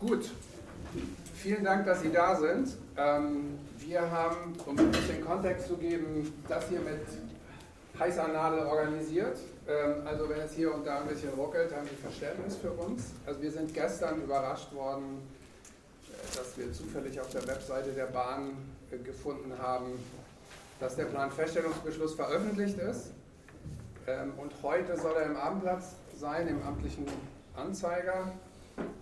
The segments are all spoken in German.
Gut, vielen Dank, dass Sie da sind. Ähm, wir haben, um ein bisschen Kontext zu geben, das hier mit heißer Nadel organisiert. Ähm, also wenn es hier und da ein bisschen ruckelt, haben Sie Verständnis für uns. Also wir sind gestern überrascht worden, äh, dass wir zufällig auf der Webseite der Bahn äh, gefunden haben, dass der Planfeststellungsbeschluss veröffentlicht ist. Ähm, und heute soll er im Abendplatz sein, im amtlichen Anzeiger.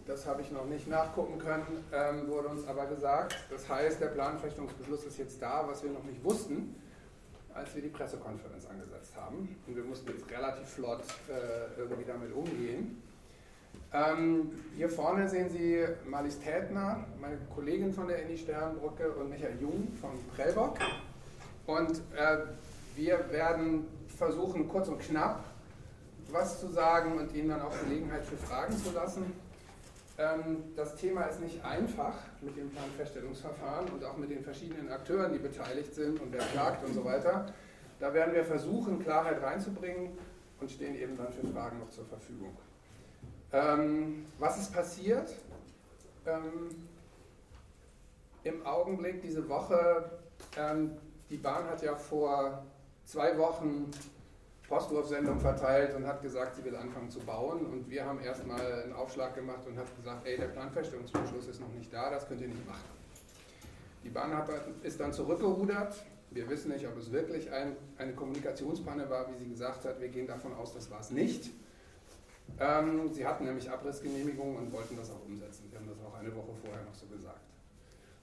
Das habe ich noch nicht nachgucken können, ähm, wurde uns aber gesagt. Das heißt, der Planfeststellungsbeschluss ist jetzt da, was wir noch nicht wussten, als wir die Pressekonferenz angesetzt haben. Und wir mussten jetzt relativ flott äh, irgendwie damit umgehen. Ähm, hier vorne sehen Sie Marlies Tätner, meine Kollegin von der Inni Sternbrücke und Michael Jung von Prellbock. Und äh, wir werden versuchen, kurz und knapp was zu sagen und Ihnen dann auch Gelegenheit für Fragen zu lassen. Ähm, das Thema ist nicht einfach mit dem Planfeststellungsverfahren und auch mit den verschiedenen Akteuren, die beteiligt sind und wer klagt und so weiter. Da werden wir versuchen, Klarheit reinzubringen und stehen eben dann für Fragen noch zur Verfügung. Ähm, was ist passiert? Ähm, Im Augenblick diese Woche, die Bahn hat ja vor zwei Wochen Postwurfsendung verteilt und hat gesagt, sie will anfangen zu bauen. Und wir haben erstmal einen Aufschlag gemacht und haben gesagt, ey, der Planfeststellungsbeschluss ist noch nicht da, das könnt ihr nicht machen. Die Bahn hat, ist dann zurückgerudert. Wir wissen nicht, ob es wirklich ein, eine Kommunikationspanne war, wie sie gesagt hat. Wir gehen davon aus, das war es nicht. Ähm, sie hatten nämlich Abrissgenehmigungen und wollten das auch umsetzen. Wir haben das auch eine Woche vorher noch so gesagt.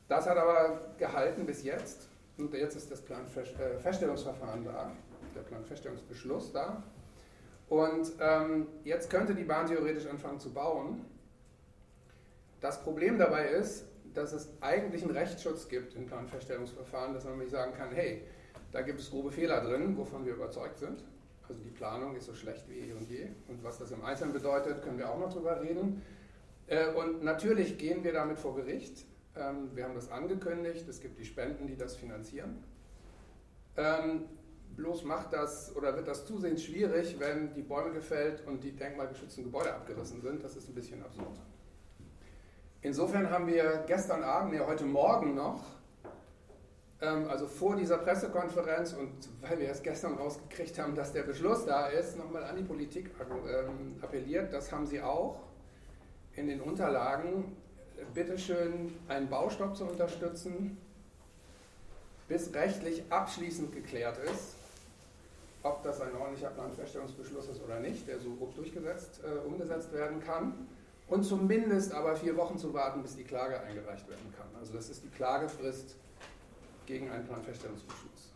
Das hat aber gehalten bis jetzt. Und jetzt ist das Planfeststellungsverfahren da der Planfeststellungsbeschluss da. Und ähm, jetzt könnte die Bahn theoretisch anfangen zu bauen. Das Problem dabei ist, dass es eigentlich einen Rechtsschutz gibt im Planfeststellungsverfahren, dass man nämlich sagen kann, hey, da gibt es grobe Fehler drin, wovon wir überzeugt sind. Also die Planung ist so schlecht wie eh und je. Und was das im Einzelnen bedeutet, können wir auch noch drüber reden. Äh, und natürlich gehen wir damit vor Gericht. Ähm, wir haben das angekündigt, es gibt die Spenden, die das finanzieren. Ähm, Bloß macht das oder wird das zusehends schwierig, wenn die Bäume gefällt und die denkmalgeschützten Gebäude abgerissen sind. Das ist ein bisschen absurd. Insofern haben wir gestern Abend, ja heute Morgen noch, ähm, also vor dieser Pressekonferenz und weil wir erst gestern rausgekriegt haben, dass der Beschluss da ist, nochmal an die Politik ähm, appelliert. Das haben sie auch in den Unterlagen. Bitteschön, einen Baustopp zu unterstützen, bis rechtlich abschließend geklärt ist ob das ein ordentlicher Planfeststellungsbeschluss ist oder nicht, der so grob durchgesetzt, äh, umgesetzt werden kann. Und zumindest aber vier Wochen zu warten, bis die Klage eingereicht werden kann. Also das ist die Klagefrist gegen einen Planfeststellungsbeschluss.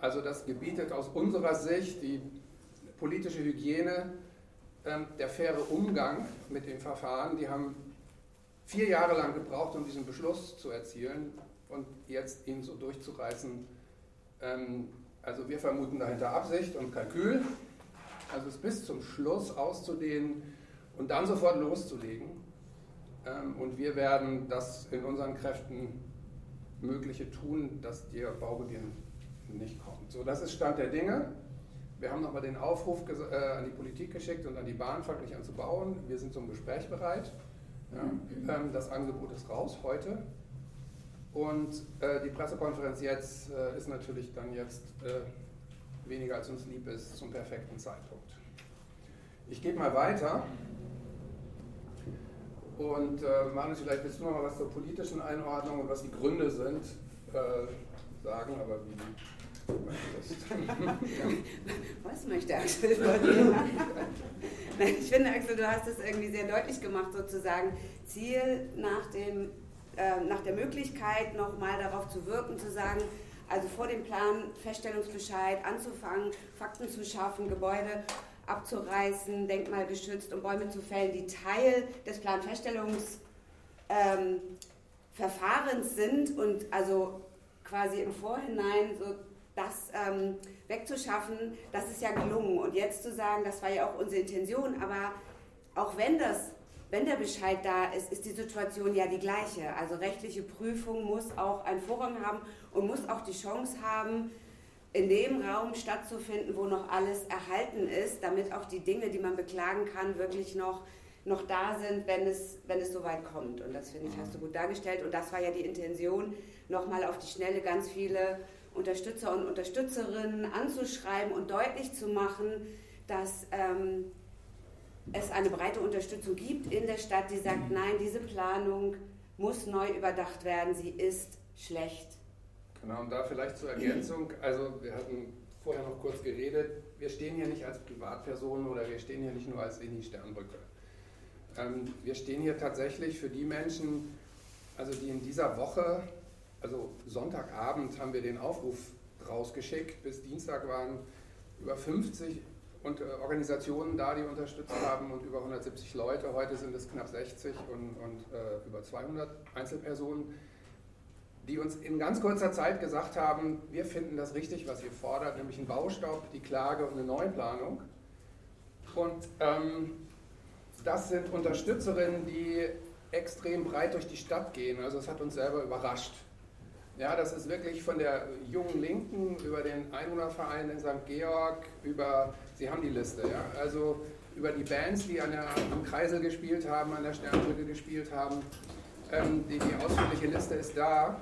Also das gebietet aus unserer Sicht die politische Hygiene, ähm, der faire Umgang mit dem Verfahren. Die haben vier Jahre lang gebraucht, um diesen Beschluss zu erzielen und jetzt ihn so durchzureißen, ähm, also wir vermuten dahinter Absicht und Kalkül, also es bis zum Schluss auszudehnen und dann sofort loszulegen. Ähm, und wir werden das in unseren Kräften Mögliche tun, dass der Baubeginn nicht kommt. So, das ist Stand der Dinge. Wir haben nochmal den Aufruf äh, an die Politik geschickt und an die Bahn, wirklich an zu bauen. Wir sind zum Gespräch bereit. Ja, ähm, das Angebot ist raus heute. Und äh, die Pressekonferenz jetzt äh, ist natürlich dann jetzt äh, weniger als uns lieb ist zum perfekten Zeitpunkt. Ich gehe mal weiter. Und äh, Manus, vielleicht willst du noch mal was zur politischen Einordnung und was die Gründe sind, äh, sagen, aber wie Was möchte Axel dir? ich finde, Axel, du hast es irgendwie sehr deutlich gemacht, sozusagen. Ziel nach dem ähm, nach der Möglichkeit, nochmal darauf zu wirken, zu sagen, also vor dem Plan Feststellungsbescheid anzufangen, Fakten zu schaffen, Gebäude abzureißen, denkmalgeschützt und Bäume zu fällen, die Teil des Planfeststellungsverfahrens ähm, sind und also quasi im Vorhinein so das ähm, wegzuschaffen, das ist ja gelungen. Und jetzt zu sagen, das war ja auch unsere Intention, aber auch wenn das wenn der Bescheid da ist, ist die Situation ja die gleiche. Also rechtliche Prüfung muss auch einen Vorrang haben und muss auch die Chance haben, in dem Raum stattzufinden, wo noch alles erhalten ist, damit auch die Dinge, die man beklagen kann, wirklich noch noch da sind, wenn es, wenn es soweit kommt. Und das finde ich, hast du gut dargestellt. Und das war ja die Intention, nochmal auf die Schnelle ganz viele Unterstützer und Unterstützerinnen anzuschreiben und deutlich zu machen, dass ähm, es eine breite Unterstützung gibt in der Stadt, die sagt, nein, diese Planung muss neu überdacht werden, sie ist schlecht. Genau, und da vielleicht zur Ergänzung, also wir hatten vorher noch kurz geredet, wir stehen hier nicht als Privatpersonen oder wir stehen hier nicht nur als Winnie Sternbrücke. Ähm, wir stehen hier tatsächlich für die Menschen, also die in dieser Woche, also Sonntagabend haben wir den Aufruf rausgeschickt, bis Dienstag waren über 50 und, äh, Organisationen da, die unterstützt haben und über 170 Leute. Heute sind es knapp 60 und, und äh, über 200 Einzelpersonen, die uns in ganz kurzer Zeit gesagt haben, wir finden das richtig, was ihr fordert, nämlich einen Baustopp, die Klage und eine Neuplanung. Und ähm, das sind Unterstützerinnen, die extrem breit durch die Stadt gehen. Also es hat uns selber überrascht. Ja, das ist wirklich von der jungen Linken über den Einwohnerverein in St. Georg, über, Sie haben die Liste, ja, also über die Bands, die an der, am Kreisel gespielt haben, an der Sternbrücke gespielt haben. Ähm, die, die ausführliche Liste ist da.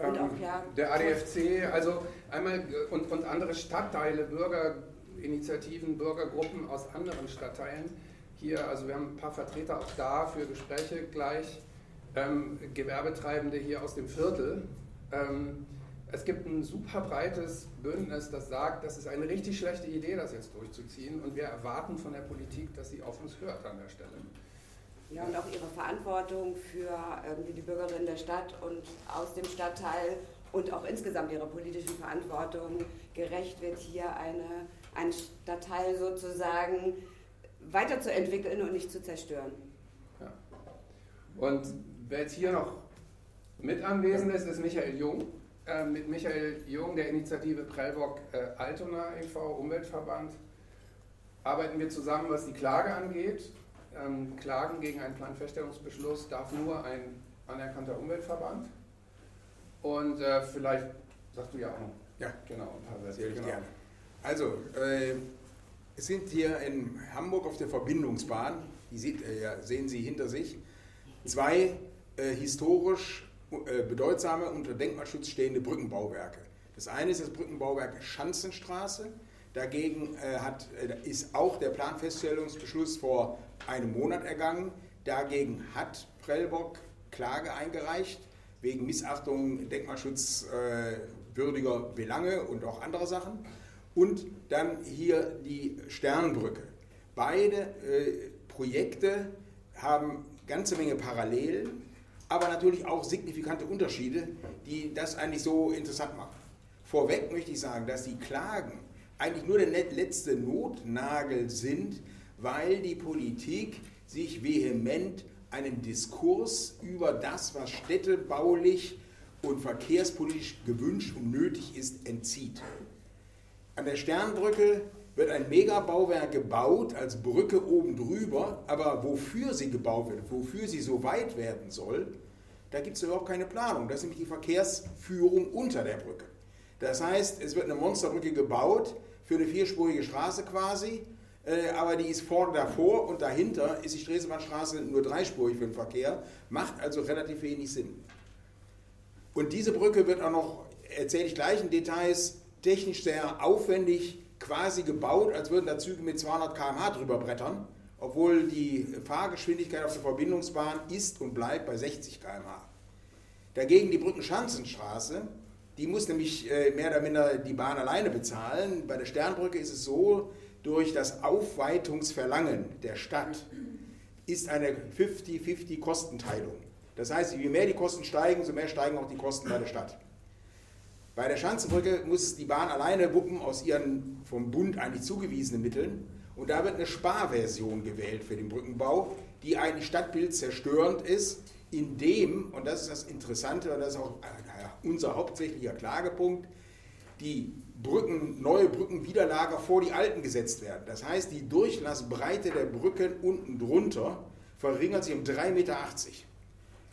Ähm, auch, ja, der ADFC, also einmal äh, und, und andere Stadtteile, Bürgerinitiativen, Bürgergruppen aus anderen Stadtteilen. Hier, also wir haben ein paar Vertreter auch da für Gespräche gleich ähm, Gewerbetreibende hier aus dem Viertel. Ähm, es gibt ein super breites Bündnis, das sagt, das ist eine richtig schlechte Idee, das jetzt durchzuziehen. Und wir erwarten von der Politik, dass sie auf uns hört an der Stelle. Ja, und auch ihre Verantwortung für irgendwie die Bürgerinnen der Stadt und aus dem Stadtteil und auch insgesamt ihrer politischen Verantwortung gerecht wird, hier eine, einen Stadtteil sozusagen weiterzuentwickeln und nicht zu zerstören. Ja. Und Wer jetzt hier noch mit anwesend ist, ist Michael Jung. Äh, mit Michael Jung der Initiative Prellbock äh, Altona e.V., Umweltverband, arbeiten wir zusammen, was die Klage angeht. Ähm, Klagen gegen einen Planfeststellungsbeschluss darf nur ein anerkannter Umweltverband. Und äh, vielleicht sagst du ja auch noch. Ja, genau, ein paar Sätze. Sehr genau. gerne. Also, äh, es sind hier in Hamburg auf der Verbindungsbahn, die sieht, äh, sehen Sie hinter sich, zwei äh, historisch bedeutsame, unter Denkmalschutz stehende Brückenbauwerke. Das eine ist das Brückenbauwerk Schanzenstraße. Dagegen äh, hat, äh, ist auch der Planfeststellungsbeschluss vor einem Monat ergangen. Dagegen hat Prellbock Klage eingereicht wegen Missachtung denkmalschutzwürdiger äh, Belange und auch anderer Sachen. Und dann hier die Sternbrücke. Beide äh, Projekte haben ganze Menge Parallelen aber natürlich auch signifikante Unterschiede, die das eigentlich so interessant machen. Vorweg möchte ich sagen, dass die Klagen eigentlich nur der letzte Notnagel sind, weil die Politik sich vehement einen Diskurs über das, was städtebaulich und verkehrspolitisch gewünscht und nötig ist, entzieht. An der Sternbrücke wird ein Megabauwerk gebaut als Brücke oben drüber, aber wofür sie gebaut wird, wofür sie so weit werden soll, da gibt es überhaupt keine Planung. Das ist nämlich die Verkehrsführung unter der Brücke. Das heißt, es wird eine Monsterbrücke gebaut für eine vierspurige Straße quasi, äh, aber die ist vorne davor und dahinter ist die Stresemannstraße nur dreispurig für den Verkehr, macht also relativ wenig Sinn. Und diese Brücke wird auch noch, erzähle ich gleich in Details, technisch sehr aufwendig quasi gebaut, als würden da Züge mit 200 km/h drüber brettern obwohl die Fahrgeschwindigkeit auf der Verbindungsbahn ist und bleibt bei 60 km/h. Dagegen die Brückenschanzenstraße, die muss nämlich äh, mehr oder minder die Bahn alleine bezahlen. Bei der Sternbrücke ist es so, durch das Aufweitungsverlangen der Stadt ist eine 50-50 Kostenteilung. Das heißt, je mehr die Kosten steigen, so mehr steigen auch die Kosten bei der Stadt. Bei der Schanzenbrücke muss die Bahn alleine wuppen aus ihren vom Bund eigentlich zugewiesenen Mitteln. Und da wird eine Sparversion gewählt für den Brückenbau, die eigentlich Stadtbild zerstörend ist, indem, und das ist das Interessante und das ist auch unser hauptsächlicher Klagepunkt, die Brücken, neue Brückenwiderlager vor die alten gesetzt werden. Das heißt, die Durchlassbreite der Brücken unten drunter verringert sich um 3,80 Meter.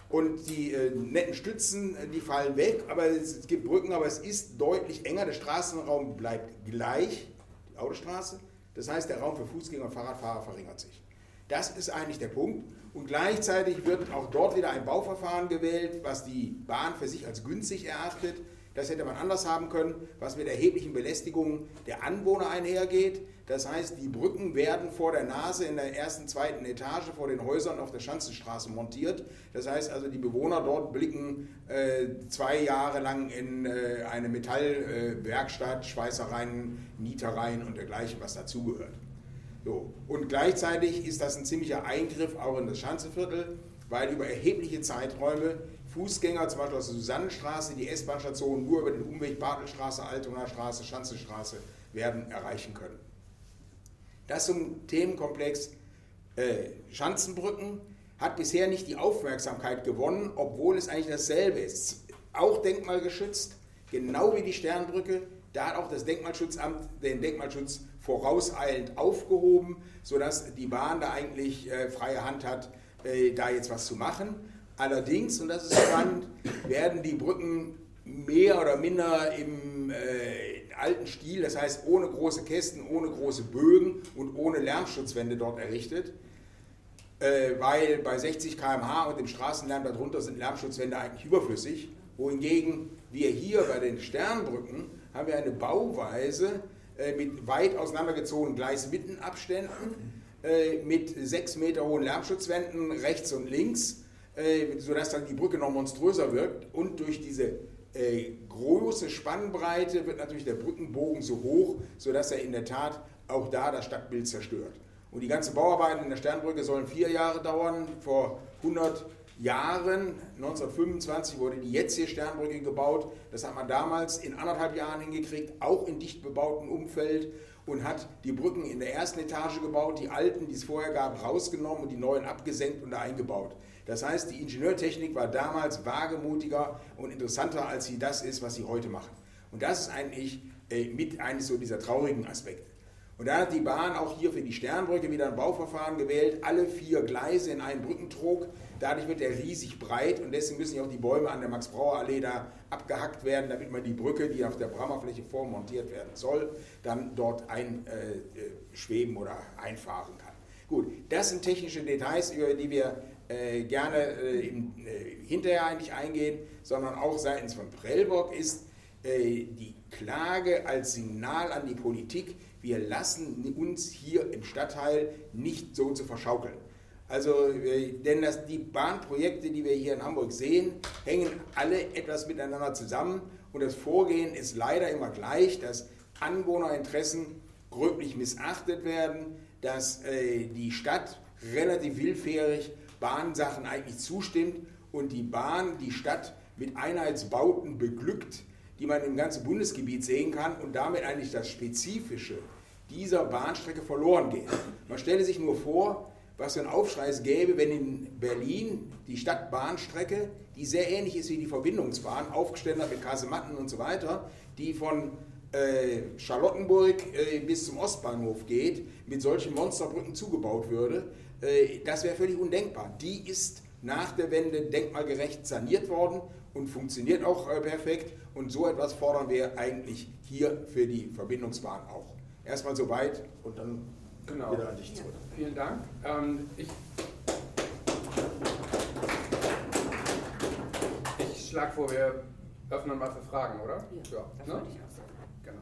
Und die äh, netten Stützen, äh, die fallen weg, aber es gibt Brücken, aber es ist deutlich enger. Der Straßenraum bleibt gleich, die Autostraße. Das heißt, der Raum für Fußgänger und Fahrradfahrer verringert sich. Das ist eigentlich der Punkt. Und gleichzeitig wird auch dort wieder ein Bauverfahren gewählt, was die Bahn für sich als günstig erachtet. Das hätte man anders haben können, was mit erheblichen Belästigungen der Anwohner einhergeht. Das heißt, die Brücken werden vor der Nase in der ersten, zweiten Etage vor den Häusern auf der Schanzenstraße montiert. Das heißt also, die Bewohner dort blicken äh, zwei Jahre lang in äh, eine Metallwerkstatt, äh, Schweißereien, Nietereien und dergleichen, was dazugehört. So. Und gleichzeitig ist das ein ziemlicher Eingriff auch in das Schanzenviertel, weil über erhebliche Zeiträume Fußgänger, zum Beispiel aus der Susannenstraße, die S-Bahn-Station nur über den Umweg Bartelstraße, Altonaer Straße, Schanzenstraße werden erreichen können. Das zum Themenkomplex äh, Schanzenbrücken hat bisher nicht die Aufmerksamkeit gewonnen, obwohl es eigentlich dasselbe ist. Auch denkmalgeschützt, genau wie die Sternbrücke. Da hat auch das Denkmalschutzamt den Denkmalschutz vorauseilend aufgehoben, sodass die Bahn da eigentlich äh, freie Hand hat, äh, da jetzt was zu machen. Allerdings, und das ist spannend, werden die Brücken mehr oder minder im äh, alten Stil, das heißt ohne große Kästen, ohne große Bögen und ohne Lärmschutzwände dort errichtet, äh, weil bei 60 km/h und dem Straßenlärm darunter sind Lärmschutzwände eigentlich überflüssig, wohingegen wir hier bei den Sternbrücken haben wir eine Bauweise äh, mit weit auseinandergezogenen Gleismittenabständen, äh, mit 6 Meter hohen Lärmschutzwänden rechts und links, sodass dann die Brücke noch monströser wirkt. Und durch diese äh, große Spannbreite wird natürlich der Brückenbogen so hoch, sodass er in der Tat auch da das Stadtbild zerstört. Und die ganze Bauarbeiten in der Sternbrücke sollen vier Jahre dauern. Vor 100 Jahren, 1925, wurde die jetzige Sternbrücke gebaut. Das hat man damals in anderthalb Jahren hingekriegt, auch in dicht bebautem Umfeld und hat die Brücken in der ersten Etage gebaut, die alten, die es vorher gab, rausgenommen und die neuen abgesenkt und eingebaut. Das heißt, die Ingenieurtechnik war damals wagemutiger und interessanter, als sie das ist, was sie heute machen. Und das ist eigentlich äh, mit eines so dieser traurigen Aspekte. Und da hat die Bahn auch hier für die Sternbrücke wieder ein Bauverfahren gewählt, alle vier Gleise in einen Brückentrog. Dadurch wird er riesig breit und deswegen müssen ja auch die Bäume an der Max-Brauer-Allee da abgehackt werden, damit man die Brücke, die auf der Brammerfläche vormontiert werden soll, dann dort einschweben äh, oder einfahren kann. Gut, das sind technische Details, über die wir äh, gerne äh, im, äh, hinterher eigentlich eingehen, sondern auch seitens von Prellbock ist äh, die Klage als Signal an die Politik, wir lassen uns hier im Stadtteil nicht so zu verschaukeln. Also, äh, denn das, die Bahnprojekte, die wir hier in Hamburg sehen, hängen alle etwas miteinander zusammen und das Vorgehen ist leider immer gleich, dass Anwohnerinteressen gröblich missachtet werden, dass äh, die Stadt relativ willfährig Bahnsachen eigentlich zustimmt und die Bahn die Stadt mit Einheitsbauten beglückt, die man im ganzen Bundesgebiet sehen kann und damit eigentlich das Spezifische dieser Bahnstrecke verloren geht. Man stelle sich nur vor, was für ein Aufschrei es gäbe, wenn in Berlin die Stadtbahnstrecke, die sehr ähnlich ist wie die Verbindungsbahn, aufgestellt hat mit Kasematten und so weiter, die von äh, Charlottenburg äh, bis zum Ostbahnhof geht, mit solchen Monsterbrücken zugebaut würde. Äh, das wäre völlig undenkbar. Die ist nach der Wende denkmalgerecht saniert worden und funktioniert auch äh, perfekt. Und so etwas fordern wir eigentlich hier für die Verbindungsbahn auch. Erstmal soweit und dann genau. wieder an dich zurück. Ja. Vielen Dank. Ähm, ich, ich schlage vor, wir öffnen mal für Fragen, oder? Ja, ja. das ne? würde ich auch sagen. Genau.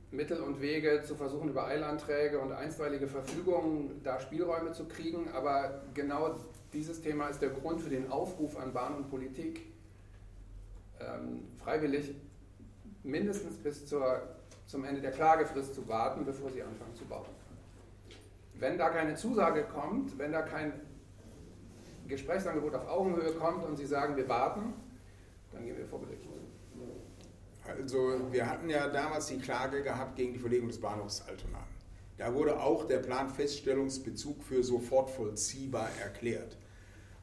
Mittel und Wege zu versuchen, über Eilanträge und einstweilige Verfügungen da Spielräume zu kriegen, aber genau dieses Thema ist der Grund für den Aufruf an Bahn und Politik, ähm, freiwillig mindestens bis zur, zum Ende der Klagefrist zu warten, bevor sie anfangen zu bauen. Wenn da keine Zusage kommt, wenn da kein Gesprächsangebot auf Augenhöhe kommt und sie sagen, wir warten, dann gehen wir vor Gericht. Also wir hatten ja damals die Klage gehabt gegen die Verlegung des Bahnhofs Altona. Da wurde auch der Planfeststellungsbezug für sofort vollziehbar erklärt.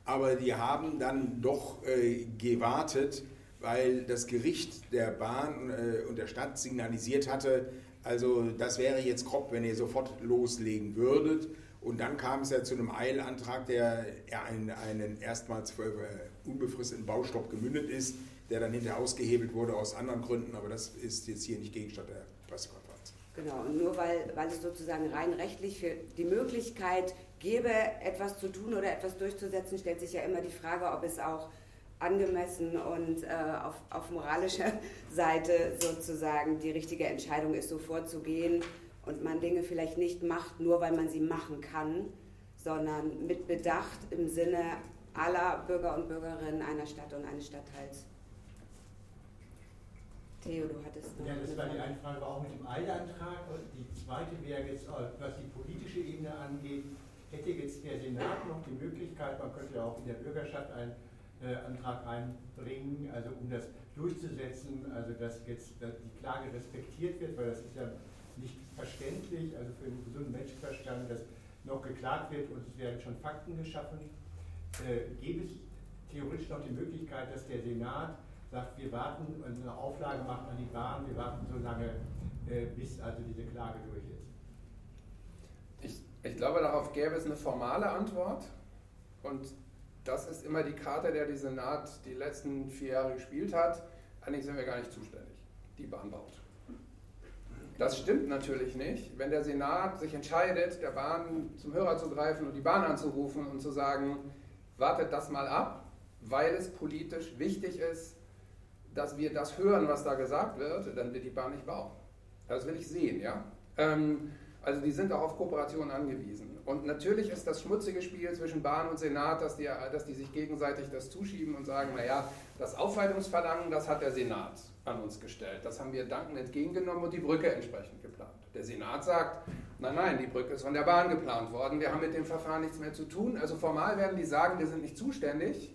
Aber die haben dann doch äh, gewartet, weil das Gericht der Bahn äh, und der Stadt signalisiert hatte, also das wäre jetzt grob, wenn ihr sofort loslegen würdet. Und dann kam es ja zu einem Eilantrag, der einen, einen erstmals äh, unbefristeten Baustopp gemündet ist, der dann hinterher ausgehebelt wurde aus anderen Gründen, aber das ist jetzt hier nicht Gegenstand der Pressekonferenz. Genau, und nur weil, weil es sozusagen rein rechtlich für die Möglichkeit gäbe, etwas zu tun oder etwas durchzusetzen, stellt sich ja immer die Frage, ob es auch angemessen und äh, auf, auf moralischer Seite sozusagen die richtige Entscheidung ist, so vorzugehen und man Dinge vielleicht nicht macht, nur weil man sie machen kann, sondern mit Bedacht im Sinne aller Bürger und Bürgerinnen einer Stadt und eines Stadtteils. Theo, du hattest Ja, das war die eine Frage auch mit dem Eilantrag. Und die zweite wäre jetzt, was die politische Ebene angeht, hätte jetzt der Senat noch die Möglichkeit, man könnte ja auch in der Bürgerschaft einen äh, Antrag einbringen, also um das durchzusetzen, also dass jetzt dass die Klage respektiert wird, weil das ist ja nicht verständlich, also für einen gesunden Menschenverstand, dass noch geklagt wird und es werden schon Fakten geschaffen. Äh, gäbe es theoretisch noch die Möglichkeit, dass der Senat sagt, wir warten, also eine Auflage macht an die Bahn, wir warten so lange, äh, bis also diese Klage durch ist. Ich, ich glaube, darauf gäbe es eine formale Antwort und das ist immer die Karte, der die Senat die letzten vier Jahre gespielt hat. Eigentlich sind wir gar nicht zuständig. Die Bahn baut. Das stimmt natürlich nicht. Wenn der Senat sich entscheidet, der Bahn zum Hörer zu greifen und die Bahn anzurufen und zu sagen, wartet das mal ab, weil es politisch wichtig ist, dass wir das hören, was da gesagt wird, dann wird die Bahn nicht bauen. Das will ich sehen, ja. Ähm, also die sind auch auf Kooperation angewiesen. Und natürlich ist das schmutzige Spiel zwischen Bahn und Senat, dass die, dass die sich gegenseitig das zuschieben und sagen, naja, das Aufweitungsverlangen, das hat der Senat an uns gestellt. Das haben wir dankend entgegengenommen und die Brücke entsprechend geplant. Der Senat sagt, nein, nein, die Brücke ist von der Bahn geplant worden, wir haben mit dem Verfahren nichts mehr zu tun. Also formal werden die sagen, wir sind nicht zuständig.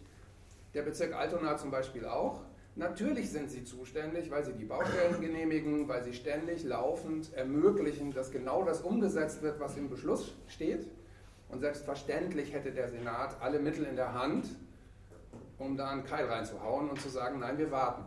Der Bezirk Altona zum Beispiel auch. Natürlich sind sie zuständig, weil sie die Baustellen genehmigen, weil sie ständig laufend ermöglichen, dass genau das umgesetzt wird, was im Beschluss steht. Und selbstverständlich hätte der Senat alle Mittel in der Hand, um da einen Keil reinzuhauen und zu sagen, nein, wir warten.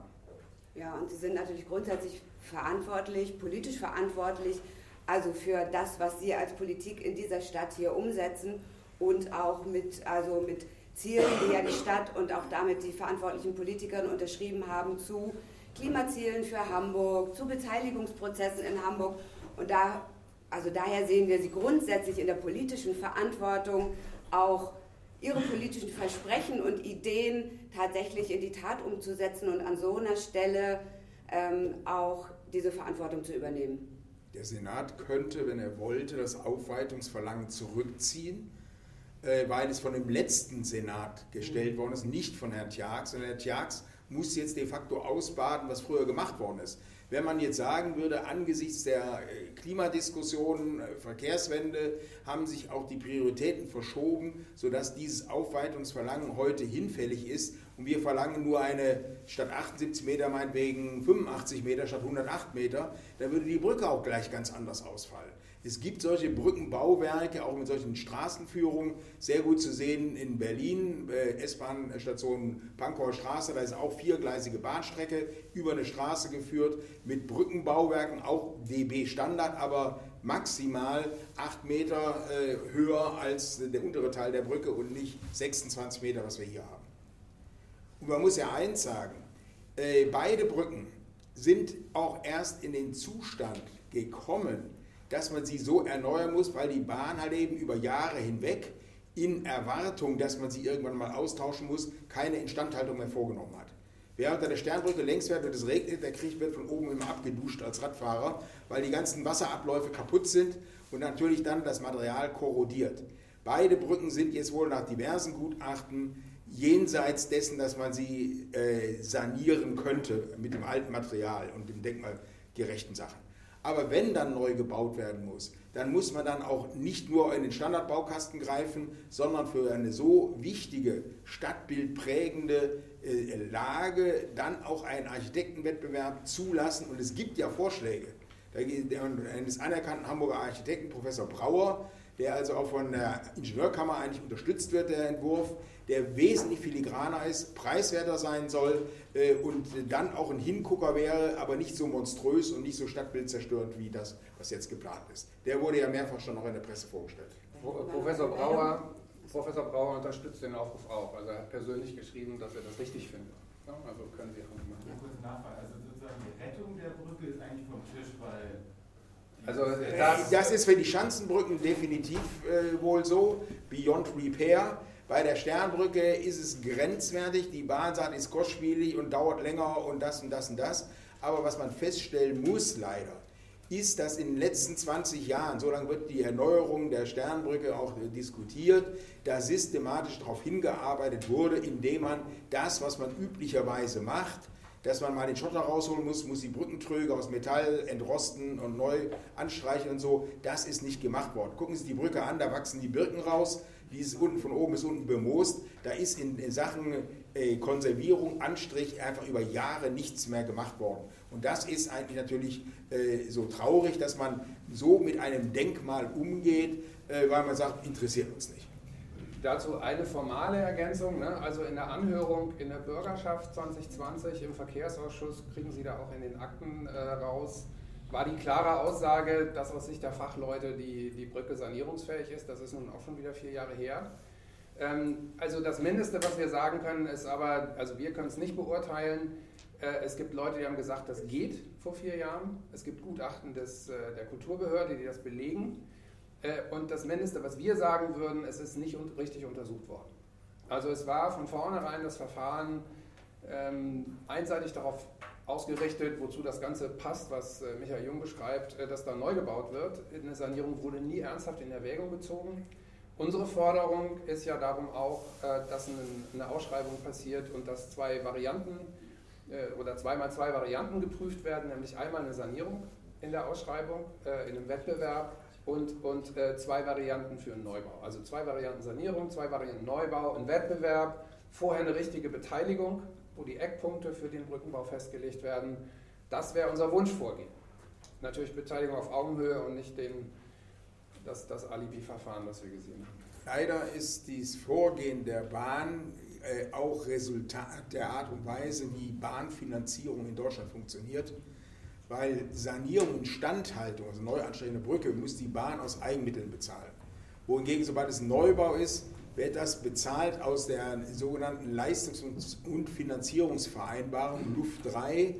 Ja, und sie sind natürlich grundsätzlich verantwortlich, politisch verantwortlich, also für das, was sie als Politik in dieser Stadt hier umsetzen und auch mit, also mit Zielen, die ja die Stadt und auch damit die verantwortlichen Politiker unterschrieben haben zu Klimazielen für Hamburg, zu Beteiligungsprozessen in Hamburg. Und da, also daher sehen wir sie grundsätzlich in der politischen Verantwortung, auch ihre politischen Versprechen und Ideen tatsächlich in die Tat umzusetzen und an so einer Stelle ähm, auch diese Verantwortung zu übernehmen. Der Senat könnte, wenn er wollte, das Aufweitungsverlangen zurückziehen weil es von dem letzten Senat gestellt worden ist, nicht von Herrn Tjax. Und Herr Tjax muss jetzt de facto ausbaden, was früher gemacht worden ist. Wenn man jetzt sagen würde, angesichts der äh, Klimadiskussion, äh, Verkehrswende, haben sich auch die Prioritäten verschoben, sodass dieses Aufweitungsverlangen heute hinfällig ist und wir verlangen nur eine statt 78 Meter meinetwegen 85 Meter statt 108 Meter, dann würde die Brücke auch gleich ganz anders ausfallen. Es gibt solche Brückenbauwerke, auch mit solchen Straßenführungen, sehr gut zu sehen in Berlin, äh, S-Bahn-Station Pankower Straße, da ist auch viergleisige Bahnstrecke über eine Straße geführt, mit Brückenbauwerken, auch DB-Standard, aber maximal 8 Meter äh, höher als der untere Teil der Brücke und nicht 26 Meter, was wir hier haben. Und man muss ja eins sagen, äh, beide Brücken sind auch erst in den Zustand gekommen, dass man sie so erneuern muss, weil die Bahn halt eben über Jahre hinweg in Erwartung, dass man sie irgendwann mal austauschen muss, keine Instandhaltung mehr vorgenommen hat. Wer unter der Sternbrücke längs fährt, wenn es regnet, der kriegt wird von oben immer abgeduscht als Radfahrer, weil die ganzen Wasserabläufe kaputt sind und natürlich dann das Material korrodiert. Beide Brücken sind jetzt wohl nach diversen Gutachten jenseits dessen, dass man sie äh, sanieren könnte mit dem alten Material und den denkmalgerechten Sachen. Aber wenn dann neu gebaut werden muss, dann muss man dann auch nicht nur in den Standardbaukasten greifen, sondern für eine so wichtige, stadtbildprägende äh, Lage, dann auch einen Architektenwettbewerb zulassen. Und es gibt ja Vorschläge eines anerkannten Hamburger Architekten, Professor Brauer, der also auch von der Ingenieurkammer eigentlich unterstützt wird, der Entwurf, der wesentlich filigraner ist, preiswerter sein soll äh, und dann auch ein Hingucker wäre, aber nicht so monströs und nicht so stadtbildzerstörend wie das, was jetzt geplant ist. Der wurde ja mehrfach schon noch in der Presse vorgestellt. Professor Brauer, Professor Brauer unterstützt den Aufruf auch. Also er hat persönlich geschrieben, dass er das richtig findet. also können Sie auch machen. Eine kurze Nachfrage. Also sozusagen die Rettung der Brücke ist eigentlich vom Tisch, weil also das, das, ist für die Schanzenbrücken definitiv äh, wohl so, beyond repair. Bei der Sternbrücke ist es grenzwertig, die Bahnsat ist kostspielig und dauert länger und das und das und das. Aber was man feststellen muss leider, ist, dass in den letzten 20 Jahren, so lange wird die Erneuerung der Sternbrücke auch diskutiert, da systematisch darauf hingearbeitet wurde, indem man das, was man üblicherweise macht, dass man mal den Schotter rausholen muss, muss die Brückentröge aus Metall entrosten und neu anstreichen und so. Das ist nicht gemacht worden. Gucken Sie die Brücke an, da wachsen die Birken raus, die ist unten von oben bis unten bemoost. Da ist in, Sachen äh, Konservierung, Anstrich einfach über Jahre nichts mehr gemacht worden. Und das ist eigentlich natürlich äh, so traurig, dass man so mit einem Denkmal umgeht, äh, weil man sagt, interessiert uns nicht. Dazu eine formale Ergänzung. Ne? Also in der Anhörung in der Bürgerschaft 2020 im Verkehrsausschuss kriegen Sie da auch in den Akten äh, raus, war die klare Aussage, dass aus Sicht der Fachleute die, die Brücke sanierungsfähig ist. Das ist nun auch schon wieder vier Jahre her. Ähm, also das Mindeste, was wir sagen können, ist aber, also wir können es nicht beurteilen. Äh, es gibt Leute, die haben gesagt, das geht vor vier Jahren. Es gibt Gutachten des, äh, der Kulturbehörde, die das belegen. Äh, und das Mindeste, was wir sagen würden, es ist nicht richtig untersucht worden. Also es war von vornherein das Verfahren ähm, einseitig darauf ausgerichtet, wozu das Ganze passt, was äh, Michael Jung beschreibt, äh, dass da neu gebaut wird. Eine Sanierung wurde nie ernsthaft in Erwägung gezogen. Unsere Forderung ist ja darum auch, dass eine Ausschreibung passiert und dass zwei Varianten oder zweimal zwei Varianten geprüft werden, nämlich einmal eine Sanierung in der Ausschreibung, in einem Wettbewerb und, und äh, zwei Varianten für einen Neubau. Also zwei Varianten Sanierung, zwei Varianten Neubau, ein Wettbewerb, vorher eine richtige Beteiligung, wo die Eckpunkte für den Brückenbau festgelegt werden. Das wäre unser Wunschvorgehen. Natürlich Beteiligung auf Augenhöhe und nicht den, das, das Alibi-Verfahren, das wir gesehen haben. Leider ist dieses Vorgehen der Bahn äh, auch Resultat der Art und Weise, wie Bahnfinanzierung in Deutschland funktioniert. Weil Sanierung und Instandhaltung, also Neuanstrengung der Brücke, muss die Bahn aus Eigenmitteln bezahlen. Wohingegen, sobald es Neubau ist, wird das bezahlt aus der sogenannten Leistungs- und Finanzierungsvereinbarung Luft 3,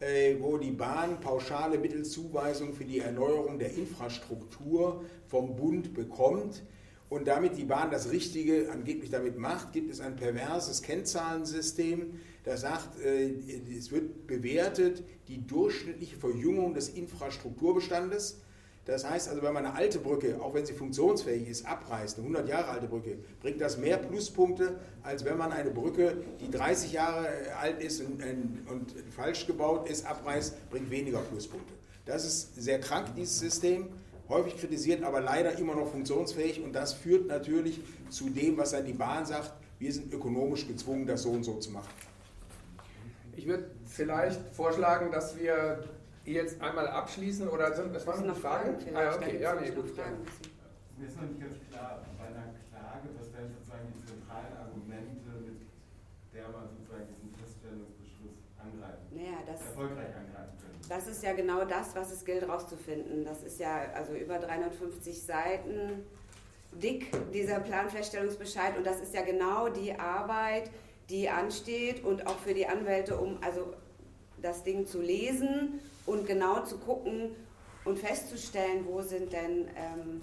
äh, wo die Bahn pauschale Mittelzuweisung für die Erneuerung der Infrastruktur vom Bund bekommt. Und damit die Bahn das Richtige angeblich damit macht, gibt es ein perverses Kennzahlensystem, das sagt, äh, es wird bewertet die durchschnittliche Verjüngung des Infrastrukturbestandes. Das heißt also, wenn man eine alte Brücke, auch wenn sie funktionsfähig ist, abreißt, eine 100 Jahre alte Brücke, bringt das mehr Pluspunkte, als wenn man eine Brücke, die 30 Jahre alt ist und, und falsch gebaut ist, abreißt, bringt weniger Pluspunkte. Das ist sehr krank, dieses System, häufig kritisiert, aber leider immer noch funktionsfähig und das führt natürlich zu dem, was dann die Bahn sagt, wir sind ökonomisch gezwungen, das so und so zu machen. Ich würde vielleicht vorschlagen, dass wir jetzt einmal abschließen oder sind das waren noch Fragen? Fragen ah, ja, okay, ja, nee, gut. Fragen. Mir ist noch nicht ganz klar, bei einer Klage, was wären sozusagen die zentralen Argumente, mit der man sozusagen diesen Feststellungsbeschluss angreifen, naja, das, erfolgreich angreifen könnte. Das ist ja genau das, was es gilt herauszufinden. Das ist ja also über 350 Seiten dick, dieser Planfeststellungsbescheid. Und das ist ja genau die Arbeit, die ansteht und auch für die Anwälte, um also das Ding zu lesen und genau zu gucken und festzustellen, wo sind denn ähm,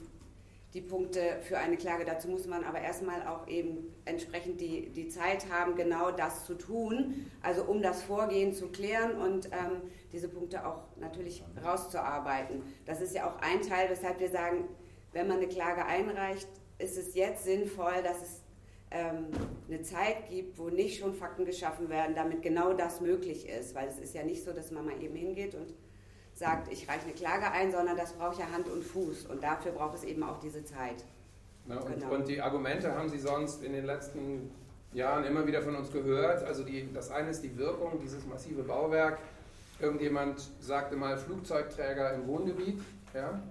die Punkte für eine Klage. Dazu muss man aber erstmal auch eben entsprechend die, die Zeit haben, genau das zu tun, also um das Vorgehen zu klären und ähm, diese Punkte auch natürlich rauszuarbeiten. Das ist ja auch ein Teil, weshalb wir sagen, wenn man eine Klage einreicht, ist es jetzt sinnvoll, dass es ähm, eine Zeit gibt, wo nicht schon Fakten geschaffen werden, damit genau das möglich ist. Weil es ist ja nicht so, dass man mal eben hingeht und sagt, ich reiche eine Klage ein, sondern das braucht ja Hand und Fuß. Und dafür braucht es eben auch diese Zeit. Na, und, genau. und, die Argumente haben Sie sonst in den letzten Jahren immer wieder von uns gehört. Also die, das eine ist die Wirkung, dieses massive Bauwerk. Irgendjemand sagte mal Flugzeugträger im Wohngebiet. Ja?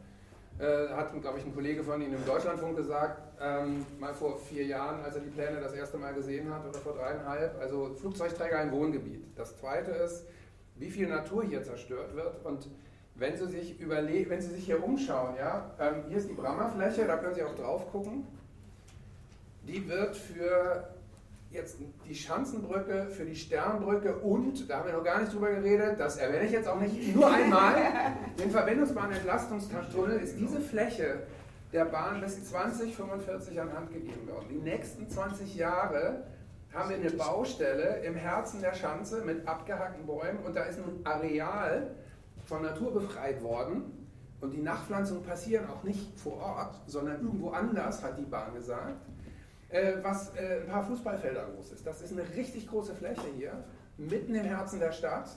Äh, hat, glaube ich, ein Kollege von Ihnen im Deutschlandfunk gesagt, ähm, mal vor vier Jahren, als er die Pläne das erste Mal gesehen hat, oder vor dreieinhalb. Also Flugzeugträger im Wohngebiet. Das zweite ist, wie viel Natur hier zerstört wird und wenn Sie sich wenn Sie sich hier umschauen, ja, ähm, hier ist die Brammerfläche, da können Sie auch drauf gucken. Die wird für jetzt die Schanzenbrücke, für die Sternbrücke und, da haben wir noch gar nicht drüber geredet, das erwähne ich jetzt auch nicht, nur einmal, den Verbindungsbahn-Entlastungstunnel ist diese Fläche der Bahn bis 2045 an Hand gegeben worden. Die nächsten 20 Jahre haben wir eine Baustelle im Herzen der Schanze mit abgehackten Bäumen und da ist ein Areal von Natur befreit worden. Und die Nachpflanzungen passieren auch nicht vor Ort, sondern irgendwo anders, hat die Bahn gesagt. Äh, was äh, ein paar Fußballfelder groß ist. Das ist eine richtig große Fläche hier, mitten im Herzen der Stadt,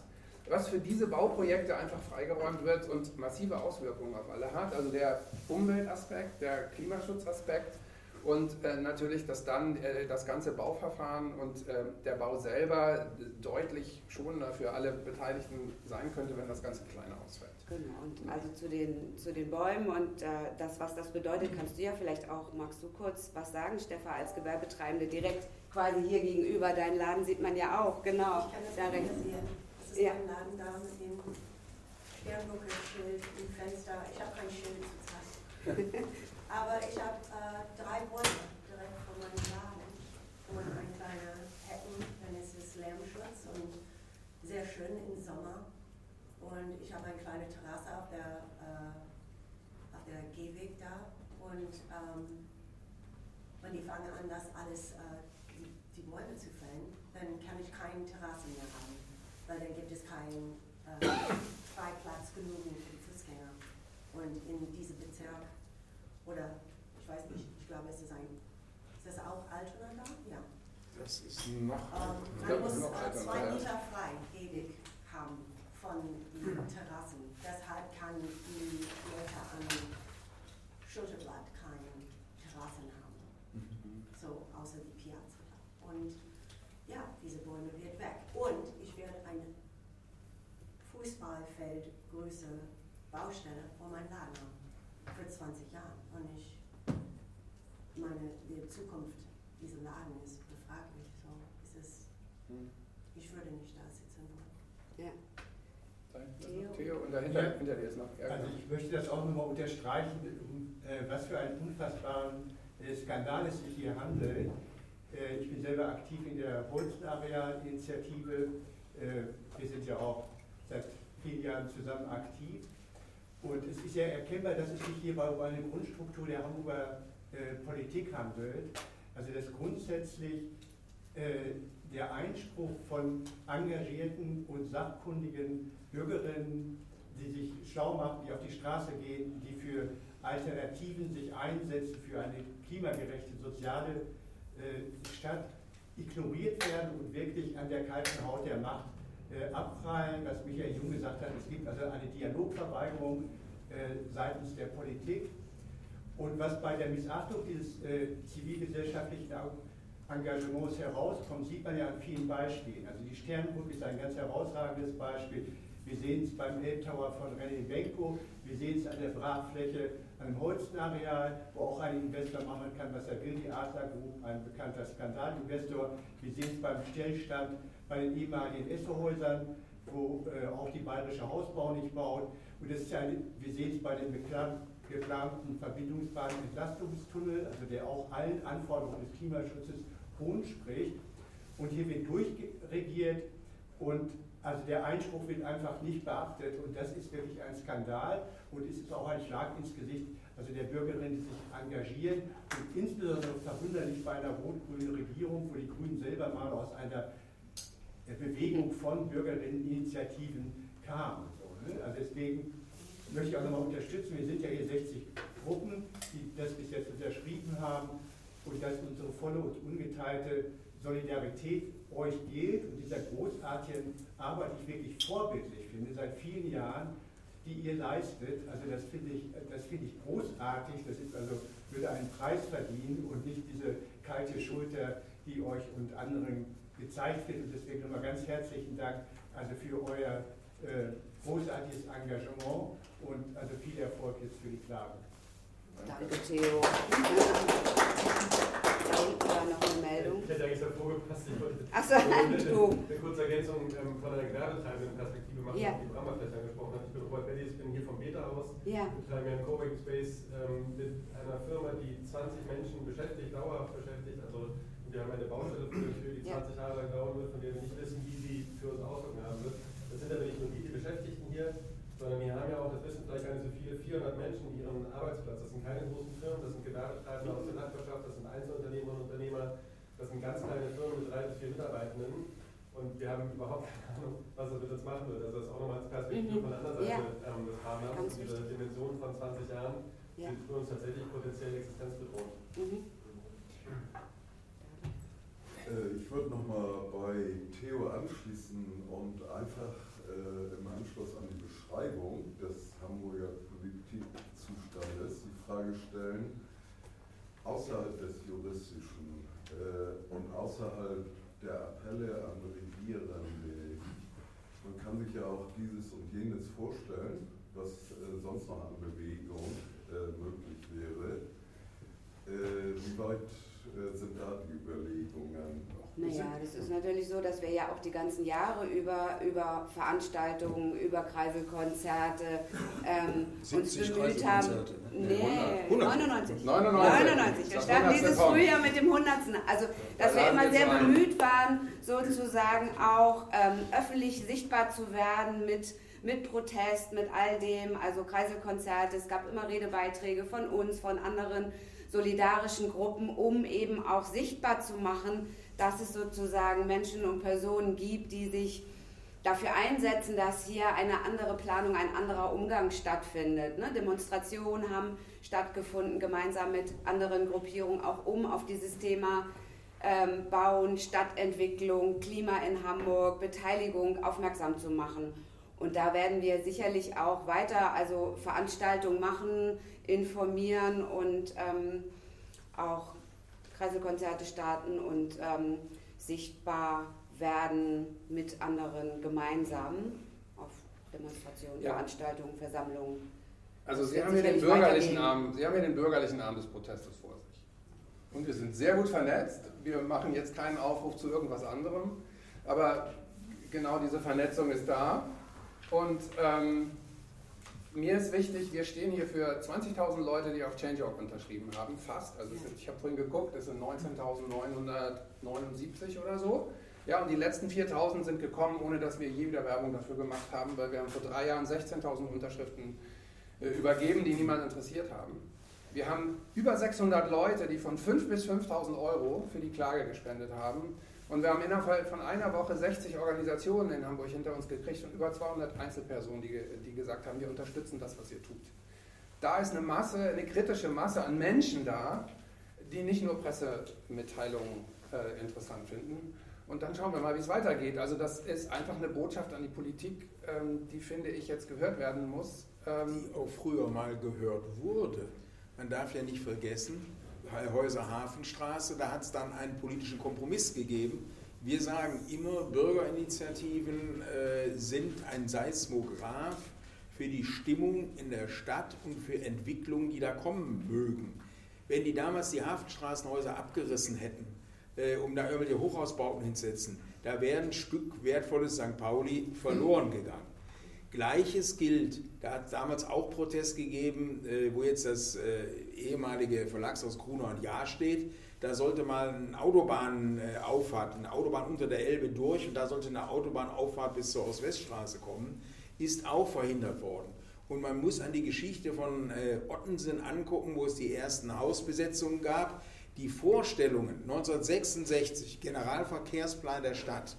was für diese Bauprojekte einfach freigeräumt wird und massive Auswirkungen auf alle hat. Also der Umweltaspekt, der Klimaschutzaspekt und äh, natürlich, dass dann äh, das ganze Bauverfahren und äh, der Bau selber deutlich schonender für alle Beteiligten sein könnte, wenn das Ganze kleiner ausfällt. Genau, und also zu den, zu den Bäumen und äh, das, was das bedeutet, kannst du ja vielleicht auch, magst du kurz was sagen, Stefan, als Gewerbetreibende, direkt quasi hier gegenüber, deinen Laden sieht man ja auch, genau. Ich kann das da sehen. Das ist Ja. mein Laden da mit dem Sternbuckel-Schild im Fenster. Ich habe kein Schild zurzeit. Aber ich habe äh, drei Bäume direkt vor meinem Laden und ein kleiner Hecken, dann ist es Lärmschutz und sehr schön im Sommer. Und ich habe eine kleine Terrasse auf der, äh, auf der Gehweg da und ähm, wenn die fangen an, das alles, äh, die, die Bäume zu fällen, dann kann ich keine Terrasse mehr haben, weil dann gibt es keinen äh, Freiplatz genug für die Fußgänger. Und in diesem Bezirk, oder ich weiß nicht, ich glaube, es ist ein, ist das auch Altona da? Ja. Das ist noch, Ähm, man muss noch äh, alter. zwei. Meter frei ewig haben von den Terrassen. Deshalb kann die Leute am Schulterblatt keine Terrassen haben. So außer die Piazza. Und ja, diese Bäume wird weg. Und ich werde eine Fußballfeldgröße Baustelle vor meinem Laden haben. Für 20 Jahre. Und ich meine, die Zukunft dieser Laden ist befraglich. So ist es, Hm. ich würde nicht da sitzen wollen. Ja. Theo. Theo und dahinter Ja. hinter dir ist noch. Ja, Also ich möchte das auch nochmal unterstreichen, äh, was für einen unfassbaren äh, Skandal es sich hier handelt. Äh, ich bin selber aktiv in der Holstenareal-Initiative. Äh, wir sind ja auch seit vielen Jahren zusammen aktiv. Und es ist ja erkennbar, dass es sich hierbei um eine Grundstruktur der Hamburger Politik handelt. Also dass grundsätzlich äh, der Einspruch von engagierten und sachkundigen Bürgerinnen, die sich schlau machen, die auf die Straße gehen, die für Alternativen sich einsetzen, für eine klimagerechte soziale äh, Stadt, ignoriert werden und wirklich an der kalten Haut der Macht äh, abprallen, was Michael Jung gesagt hat. Es gibt also eine Dialogverweigerung äh, seitens der Politik. Und was bei der Missachtung dieses äh, zivilgesellschaftlichen Engagements herauskommt, sieht man ja an vielen Beispielen. Also die Sternbrücke ist ein ganz herausragendes Beispiel. Wir sehen es beim Elbtower von René Benko, wir sehen es an der Brachfläche, an dem Holstenareal, wo auch ein Investor machen kann, was er will, die Adler Group, ein bekannter Skandalinvestor. Wir sehen es beim Stillstand bei den ehemaligen Essohäusern, wo äh, auch die Bayerische Hausbau nicht baut. Und das ist ja wir sehen es bei dem geplan- geplanten Verbindungsbahn-Entlastungstunnel, also der auch allen Anforderungen des Klimaschutzes Hohn spricht. Und hier wird durchregiert und also der Einspruch wird einfach nicht beachtet und das ist wirklich ein Skandal und es ist auch ein Schlag ins Gesicht also der Bürgerinnen, die sich engagieren und insbesondere verwunderlich bei einer rot-grünen Regierung, wo die Grünen selber mal aus einer Bewegung von Bürgerinneninitiativen kamen. Ne? Also deswegen möchte ich auch nochmal unterstützen, wir sind ja hier 60 Gruppen, die das bis jetzt unterschrieben haben und dass unsere volle und ungeteilte Solidarität euch gilt und dieser großartigen Arbeit, die ich wirklich vorbildlich finde, seit vielen Jahren, die ihr leistet. Also das finde ich, das ich großartig. Das ist also, würde einen Preis verdienen und nicht diese kalte Schulter die euch und anderen gezeigt wird. Und deswegen nochmal ganz herzlichen Dank also für euer äh, großartiges Engagement und also viel Erfolg jetzt für die Klage. Danke, Theo. Da hinten war noch eine Meldung. Ich hätte eigentlich davor gepasst. Ich wollte Achso, eine, eine kurze Ergänzung ähm, von einer gewerbetreibenden Perspektive machen, Ja. die Brammer vielleicht angesprochen hat. Ich bin Robert Belli, ich bin hier vom Beta aus. Ja. Wir betreiben ja einen Coworking Space ähm, mit einer Firma, die 20 Menschen beschäftigt, dauerhaft beschäftigt. Also wir haben eine Baustelle Tür, die Ja. 20 Jahre lang dauern wird, von der wir nicht wissen, wie sie für uns Auswirkungen haben wird. Das sind aber nicht nur die, die Beschäftigten hier, sondern wir haben ja auch, das wissen vielleicht gar nicht so viele, 400 Menschen, die ihren Arbeitsplatz, das sind keine großen Firmen, das sind Gewerbetreibende aus der Landwirtschaft, das sind Einzelunternehmerinnen und Unternehmer, das sind ganz kleine Firmen mit drei bis vier Mitarbeitenden. Und wir haben überhaupt keine Ahnung, was das mit uns machen wird. Also das ist auch nochmal als Perspektive Mhm. von der anderen Seite Ja. ähm, des Und diese. Dimension von 20 Jahren Ja. sind für uns tatsächlich potenziell existenzbedrohend. Mhm. Äh, Ich würde nochmal bei Theo anschließen und einfach äh, im Anschluss an die Beschreibung des Hamburger Politikzustandes die Frage stellen, außerhalb des Juristischen äh, und außerhalb der Appelle an Regierende, man kann sich ja auch dieses und jenes vorstellen, was äh, sonst noch an Bewegung äh, möglich wäre. Äh, wie weit sind da die Überlegungen? Naja, das ist natürlich so, dass wir ja auch die ganzen Jahre über, über Veranstaltungen, über Kreiselkonzerte ähm, uns 70 bemüht haben. Kreiselkonzerte, ne? Nee, 100. 99. 99. 99. Wir starten 100. dieses. Frühjahr mit dem 100. Also, dass Da wir immer sehr bemüht waren, sozusagen auch ähm, öffentlich sichtbar zu werden mit, mit Protest, mit all dem. Also Kreiselkonzerte, es gab immer Redebeiträge von uns, von anderen solidarischen Gruppen, um eben auch sichtbar zu machen, dass es sozusagen Menschen und Personen gibt, die sich dafür einsetzen, dass hier eine andere Planung, ein anderer Umgang stattfindet. Ne? Demonstrationen haben stattgefunden, gemeinsam mit anderen Gruppierungen, auch um auf dieses Thema ähm, Bauen, Stadtentwicklung, Klima in Hamburg, Beteiligung aufmerksam zu machen. Und da werden wir sicherlich auch weiter also Veranstaltungen machen, informieren und ähm, auch Kreiselkonzerte starten und ähm, sichtbar werden mit anderen gemeinsam auf Demonstrationen, Ja. Veranstaltungen, Versammlungen. Also Sie haben, hier den bürgerlichen. Arm, Sie haben hier den bürgerlichen Arm des Protestes vor sich. Und wir sind sehr gut vernetzt. Wir machen jetzt keinen Aufruf zu irgendwas anderem. Aber genau diese Vernetzung ist da. Und ähm, mir ist wichtig, wir stehen hier für 20.000 Leute, die auf Change.org unterschrieben haben, fast. Also sind, ich habe vorhin geguckt, es sind 19.979 oder so. Ja, und die letzten 4.000 sind gekommen, ohne dass wir je wieder Werbung dafür gemacht haben, weil wir haben vor drei Jahren 16.000 Unterschriften äh, übergeben, die niemand interessiert haben. Wir haben über 600 Leute, die von 5.000 bis 5.000 Euro für die Klage gespendet haben. Und wir haben innerhalb von einer Woche 60 Organisationen in Hamburg hinter uns gekriegt und über 200 Einzelpersonen, die, die gesagt haben, wir unterstützen das, was ihr tut. Da ist eine Masse, eine kritische Masse an Menschen da, die nicht nur Pressemitteilungen äh, interessant finden. Und dann schauen wir mal, wie es weitergeht. Also das ist einfach eine Botschaft an die Politik, ähm, die, finde ich, jetzt gehört werden muss. Ähm, die auch früher mal gehört wurde. Man darf ja nicht vergessen, Häuser Hafenstraße, da hat es dann einen politischen Kompromiss gegeben. Wir sagen immer, Bürgerinitiativen äh, sind ein Seismograph für die Stimmung in der Stadt und für Entwicklungen, die da kommen mögen. Wenn die damals die Hafenstraßenhäuser abgerissen hätten, äh, um da irgendwelche Hochhausbauten hinzusetzen, da wäre ein Stück wertvolles St. Pauli verloren gegangen. Gleiches gilt, da hat es damals auch Protest gegeben, äh, wo jetzt das äh, ehemalige Verlagshaus Gruner und Jahr steht. Da sollte mal eine Autobahnauffahrt, eine Autobahn unter der Elbe durch und da sollte eine Autobahnauffahrt bis zur Ost-West-Straße kommen, ist auch verhindert worden. Und man muss an die Geschichte von äh, Ottensen angucken, wo es die ersten Hausbesetzungen gab. Die Vorstellungen 1966, Generalverkehrsplan der Stadt,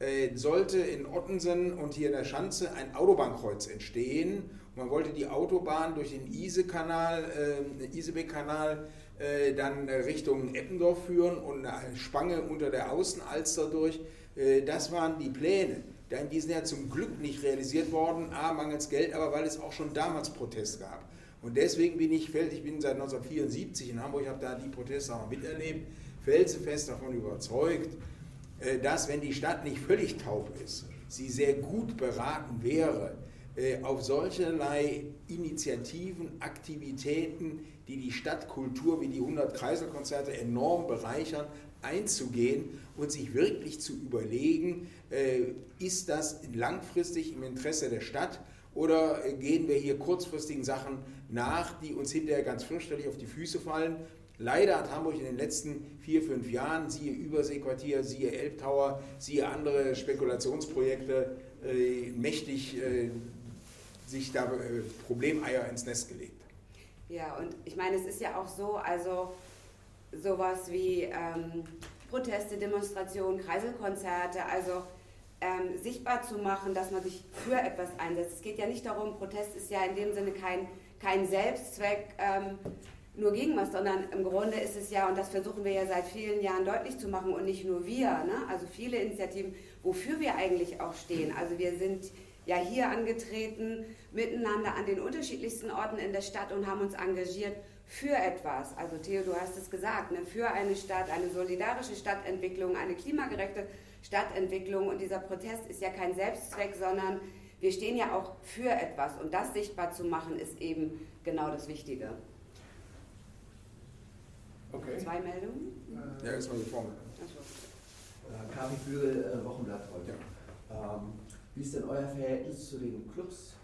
äh, sollte in Ottensen und hier in der Schanze ein Autobahnkreuz entstehen. Man wollte die Autobahn durch den Ise-Kanal, äh, Isebeck-Kanal äh, dann äh, Richtung Eppendorf führen und eine Spange unter der Außenalster durch. Äh, das waren die Pläne. Denn die sind ja zum Glück nicht realisiert worden, a, mangels Geld, aber weil es auch schon damals Protest gab. Und deswegen bin ich, ich bin seit 1974 in Hamburg, habe da die Proteste auch miterlebt, felsenfest davon überzeugt, äh, dass wenn die Stadt nicht völlig taub ist, sie sehr gut beraten wäre, auf solcherlei Initiativen, Aktivitäten, die die Stadtkultur wie die 100 Kreiselkonzerte enorm bereichern, einzugehen und sich wirklich zu überlegen, äh, ist das langfristig im Interesse der Stadt oder gehen wir hier kurzfristigen Sachen nach, die uns hinterher ganz fürchterlich auf die Füße fallen? Leider hat Hamburg in den letzten vier, fünf Jahren, siehe Überseequartier, siehe Elbtower, siehe andere Spekulationsprojekte, äh, mächtig äh, sich da äh, Problemeier ins Nest gelegt. Ja, und ich meine, es ist ja auch so, also sowas wie ähm, Proteste, Demonstrationen, Kreiselkonzerte, also ähm, sichtbar zu machen, dass man sich für etwas einsetzt. Es geht ja nicht darum, Protest ist ja in dem Sinne kein, kein Selbstzweck. Ähm, nur gegen was, sondern im Grunde ist es ja, und das versuchen wir ja seit vielen Jahren deutlich zu machen und nicht nur wir, ne? also viele Initiativen, wofür wir eigentlich auch stehen. Also wir sind ja hier angetreten, miteinander an den unterschiedlichsten Orten in der Stadt und haben uns engagiert für etwas. Also Theo, du hast es gesagt, ne? für eine Stadt, eine solidarische Stadtentwicklung, eine klimagerechte Stadtentwicklung. Und dieser Protest ist ja kein Selbstzweck, sondern wir stehen ja auch für etwas. Und das sichtbar zu machen, ist eben genau das Wichtige. Okay. Zwei Meldungen? Ja, ist mal die Formel. Äh, Karin Bügel, äh, Wochenblatt heute. Ja. Ähm, wie ist denn euer Verhältnis zu den Clubs,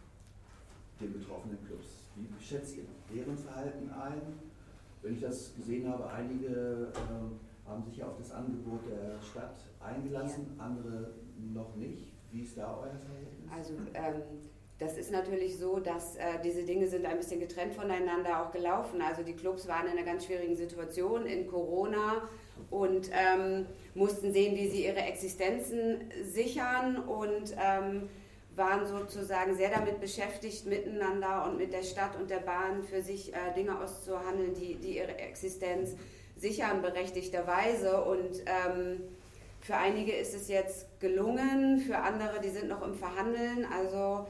den betroffenen Clubs? Wie schätzt ihr deren Verhalten ein? Wenn ich das gesehen habe, einige äh, haben sich ja auf das Angebot der Stadt eingelassen, ja. andere noch nicht. Wie ist da euer Verhältnis? Also ähm, das ist natürlich so, dass äh, diese Dinge sind ein bisschen getrennt voneinander auch gelaufen. Also die Clubs waren in einer ganz schwierigen Situation in Corona und ähm, mussten sehen, wie sie ihre Existenzen sichern und ähm, waren sozusagen sehr damit beschäftigt, miteinander und mit der Stadt und der Bahn für sich äh, Dinge auszuhandeln, die, die ihre Existenz sichern, berechtigterweise. Und ähm, für einige ist es jetzt gelungen, für andere, die sind noch im Verhandeln. Also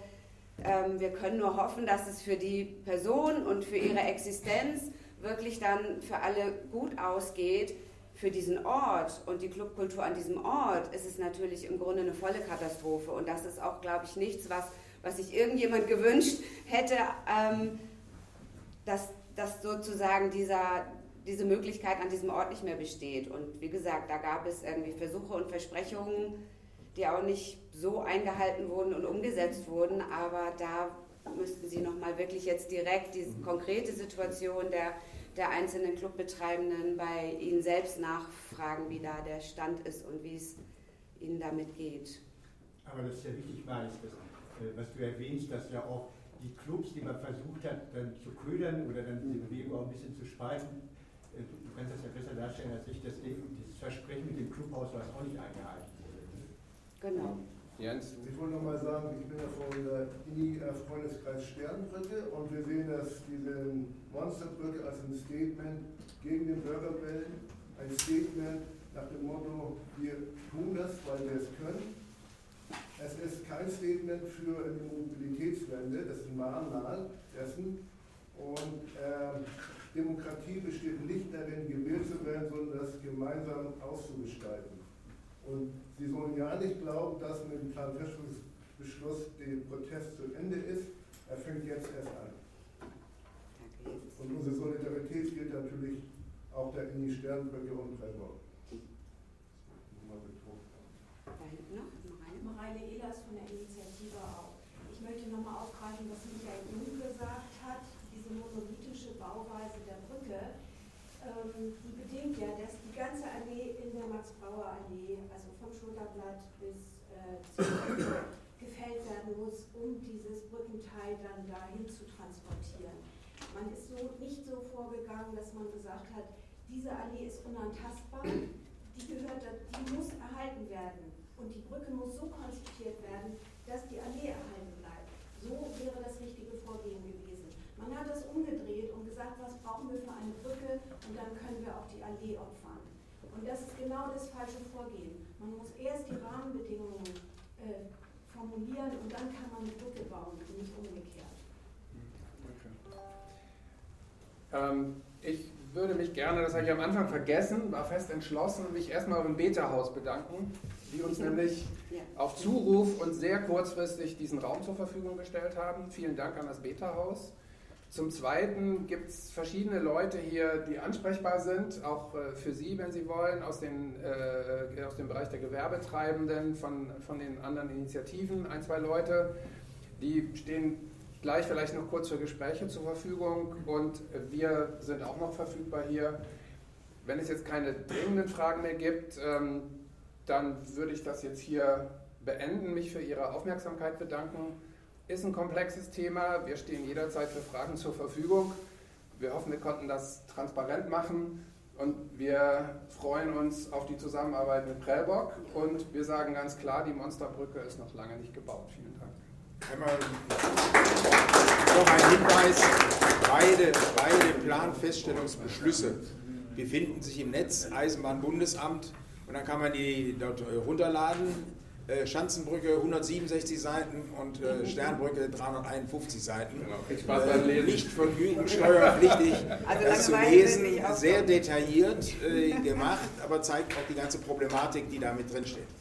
ähm, wir können nur hoffen, dass es für die Person und für ihre Existenz wirklich dann für alle gut ausgeht. Für diesen Ort und die Clubkultur an diesem Ort ist es natürlich im Grunde eine volle Katastrophe. Und das ist auch, glaube ich, nichts, was, was sich irgendjemand gewünscht hätte, ähm, dass, dass sozusagen dieser, diese Möglichkeit an diesem Ort nicht mehr besteht. Und wie gesagt, da gab es irgendwie Versuche und Versprechungen, die auch nicht so eingehalten wurden und umgesetzt wurden, aber da müssten Sie nochmal wirklich jetzt direkt die konkrete Situation der, der einzelnen Clubbetreibenden bei Ihnen selbst nachfragen, wie da der Stand ist und wie es Ihnen damit geht. Aber das ist ja wichtig, Maris, das, äh, was du erwähnst, dass ja auch die Clubs, die man versucht hat, dann zu ködern oder dann die Bewegung auch ein bisschen zu spalten, äh, du kannst das ja besser darstellen als ich, das, das Versprechen mit dem Clubhaus war auch nicht eingehalten. Genau. Jens? Ich wollte noch mal sagen, ich bin ja von der INI-Freundeskreis Sternbrücke und wir sehen dass diese Monsterbrücke als ein Statement gegen den Bürgerwillen, ein Statement nach dem Motto, wir tun das, weil wir es können. Es ist kein Statement für eine Mobilitätswende, das ist ein Mahnmal dessen. Und äh, Demokratie besteht nicht darin, gewählt zu werden, sondern das gemeinsam auszugestalten. Und Sie sollen ja nicht glauben, dass mit dem Planfestungsbeschluss der Protest zu Ende ist. Er fängt jetzt erst an. Und unsere Solidarität gilt natürlich auch der in die Sternbrücke und Freiburg. Mareile Ehlers von der Initiative auch. Ich möchte nochmal aufgreifen, was Michael Jung gesagt hat, diese monolithische Bauweise der Brücke ähm, die bedingt ja, dass die ganze Allee Max-Brauer-Allee, also vom Schulterblatt bis äh, gefällt werden muss, um dieses Brückenteil dann dahin zu transportieren. Man ist so nicht so vorgegangen, dass man gesagt hat, diese Allee ist unantastbar, die gehört, die muss erhalten werden und die Brücke muss so konzipiert werden, dass die Allee erhalten bleibt. So wäre das richtige Vorgehen gewesen. Man hat das umgedreht und gesagt, was brauchen wir für eine Brücke und dann können wir auch die Allee opfern. Und das ist genau das falsche Vorgehen. Man muss erst die Rahmenbedingungen äh, formulieren und dann kann man eine Brücke bauen und nicht umgekehrt. Okay. Ähm, ich würde mich gerne, das habe ich am Anfang vergessen, war fest entschlossen, mich erstmal beim Beta-Haus bedanken, die uns nämlich Ja. auf Zuruf und sehr kurzfristig diesen Raum zur Verfügung gestellt haben. Vielen Dank an das Beta-Haus. Zum Zweiten gibt es verschiedene Leute hier, die ansprechbar sind, auch äh, für Sie, wenn Sie wollen, aus, den, äh, aus dem Bereich der Gewerbetreibenden, von, von den anderen Initiativen, ein, zwei Leute. Die stehen gleich vielleicht noch kurz für Gespräche zur Verfügung und wir sind auch noch verfügbar hier. Wenn es jetzt keine dringenden Fragen mehr gibt, ähm, dann würde ich das jetzt hier beenden, mich für Ihre Aufmerksamkeit bedanken. Ist ein komplexes Thema. Wir stehen jederzeit für Fragen zur Verfügung. Wir hoffen, wir konnten das transparent machen und wir freuen uns auf die Zusammenarbeit mit Prellbock und wir sagen ganz klar, die Monsterbrücke ist noch lange nicht gebaut. Vielen Dank. Einmal noch ein Hinweis, beide, beide Planfeststellungsbeschlüsse befinden sich im Netz, Eisenbahnbundesamt, und dann kann man die dort runterladen. Äh, Schanzenbrücke 167 Seiten und äh, Sternbrücke 351 Seiten. Genau, Lesen. Nicht vergnügungssteuerpflichtig, Also das zu lesen, sehr detailliert äh, gemacht, aber zeigt auch die ganze Problematik, die da mit drin steht.